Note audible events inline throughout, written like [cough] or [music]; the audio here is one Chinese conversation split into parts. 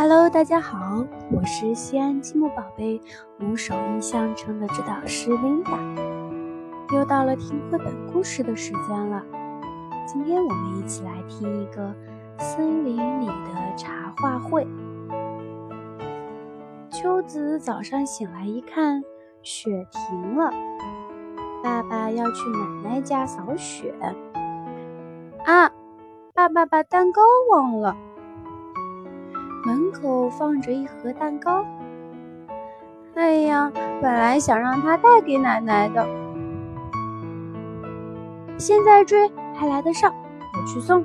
Hello，大家好，我是西安积木宝贝五手印象城的指导师 Linda，又到了听绘本故事的时间了。今天我们一起来听一个森林里的茶话会。秋子早上醒来一看，雪停了，爸爸要去奶奶家扫雪。啊，爸爸把蛋糕忘了。门口放着一盒蛋糕。哎呀，本来想让他带给奶奶的，现在追还来得上，我去送。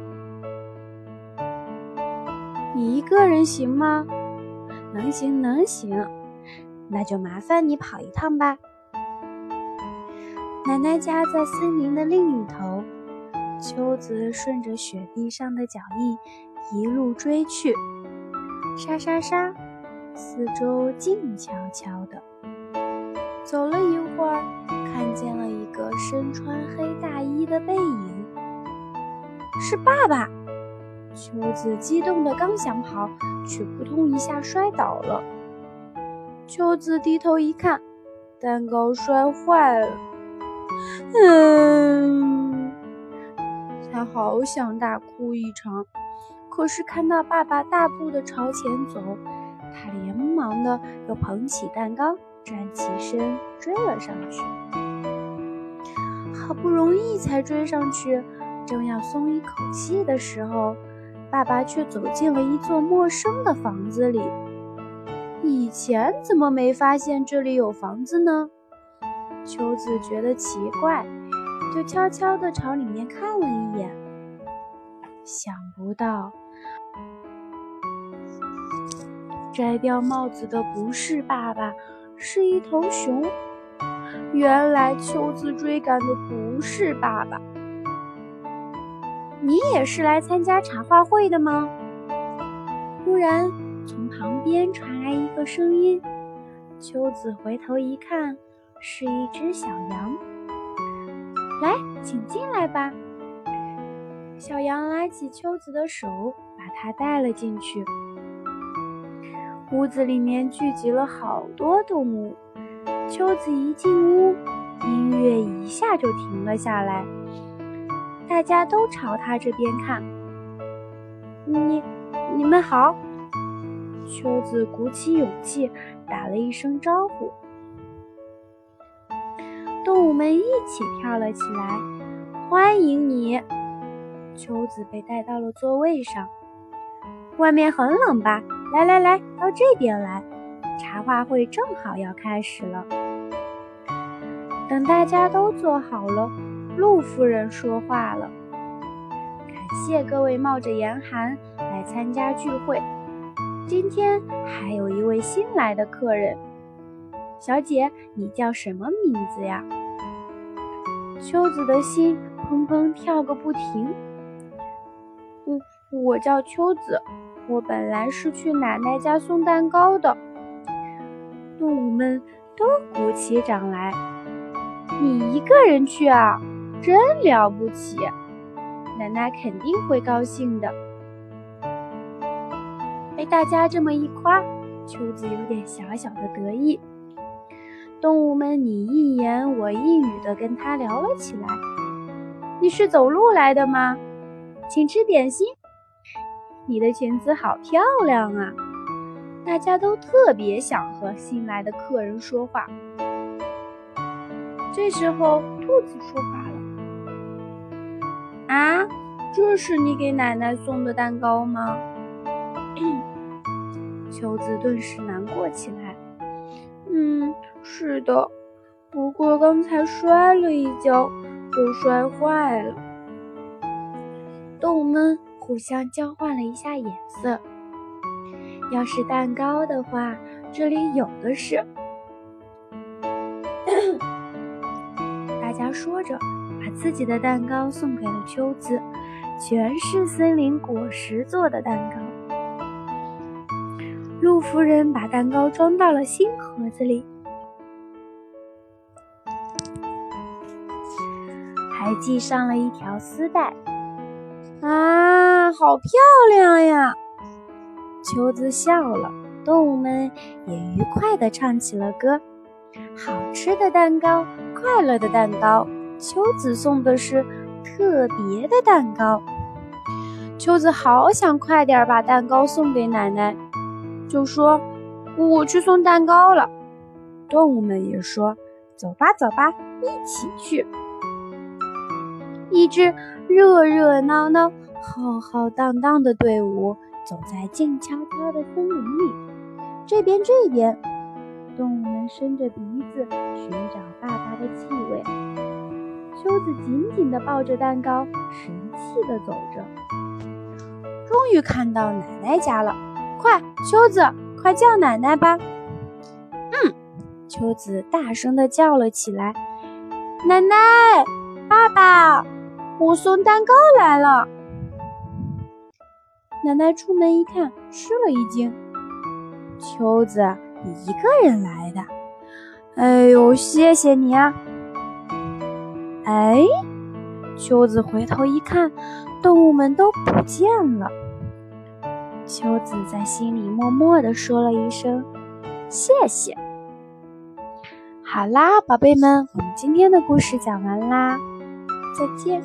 你一个人行吗？能行能行，那就麻烦你跑一趟吧。奶奶家在森林的另一头，秋子顺着雪地上的脚印一路追去。沙沙沙，四周静悄悄的。走了一会儿，看见了一个身穿黑大衣的背影，是爸爸。秋子激动的刚想跑，却扑通一下摔倒了。秋子低头一看，蛋糕摔坏了。嗯，他好想大哭一场。可是看到爸爸大步的朝前走，他连忙的又捧起蛋糕，站起身追了上去。好不容易才追上去，正要松一口气的时候，爸爸却走进了一座陌生的房子里。以前怎么没发现这里有房子呢？秋子觉得奇怪，就悄悄地朝里面看了一眼。想不到。摘掉帽子的不是爸爸，是一头熊。原来秋子追赶的不是爸爸。你也是来参加茶话会的吗？忽然从旁边传来一个声音。秋子回头一看，是一只小羊。来，请进来吧。小羊拉起秋子的手，把它带了进去。屋子里面聚集了好多动物。秋子一进屋，音乐一下就停了下来。大家都朝他这边看。你、你们好。秋子鼓起勇气打了一声招呼。动物们一起跳了起来，欢迎你。秋子被带到了座位上。外面很冷吧？来来来，到这边来，茶话会正好要开始了。等大家都坐好了，陆夫人说话了：“感谢各位冒着严寒来参加聚会。今天还有一位新来的客人，小姐，你叫什么名字呀？”秋子的心砰砰跳个不停。嗯，我叫秋子。我本来是去奶奶家送蛋糕的，动物们都鼓起掌来。你一个人去啊，真了不起！奶奶肯定会高兴的。被大家这么一夸，秋子有点小小的得意。动物们你一言我一语的跟他聊了起来。你是走路来的吗？请吃点心。你的裙子好漂亮啊！大家都特别想和新来的客人说话。这时候，兔子说话了：“啊，这是你给奶奶送的蛋糕吗？” [coughs] 秋子顿时难过起来。“嗯，是的，不过刚才摔了一跤，就摔坏了。”动物们。互相交换了一下眼色。要是蛋糕的话，这里有的是。大家说着，把自己的蛋糕送给了秋子，全是森林果实做的蛋糕。陆夫人把蛋糕装到了新盒子里，还系上了一条丝带。啊，好漂亮呀！秋子笑了，动物们也愉快地唱起了歌。好吃的蛋糕，快乐的蛋糕，秋子送的是特别的蛋糕。秋子好想快点把蛋糕送给奶奶，就说：“我去送蛋糕了。”动物们也说：“走吧，走吧，一起去。”一支热热闹闹、浩浩荡荡的队伍走在静悄悄的森林里。这边，这边，动物们伸着鼻子寻找爸爸的气味。秋子紧紧地抱着蛋糕，神气地走着。终于看到奶奶家了，快，秋子，快叫奶奶吧！嗯，秋子大声地叫了起来：“奶奶，爸爸！”我送蛋糕来了。奶奶出门一看，吃了一惊：“秋子，你一个人来的？哎呦，谢谢你啊！”哎，秋子回头一看，动物们都不见了。秋子在心里默默地说了一声：“谢谢。”好啦，宝贝们，我们今天的故事讲完啦，再见。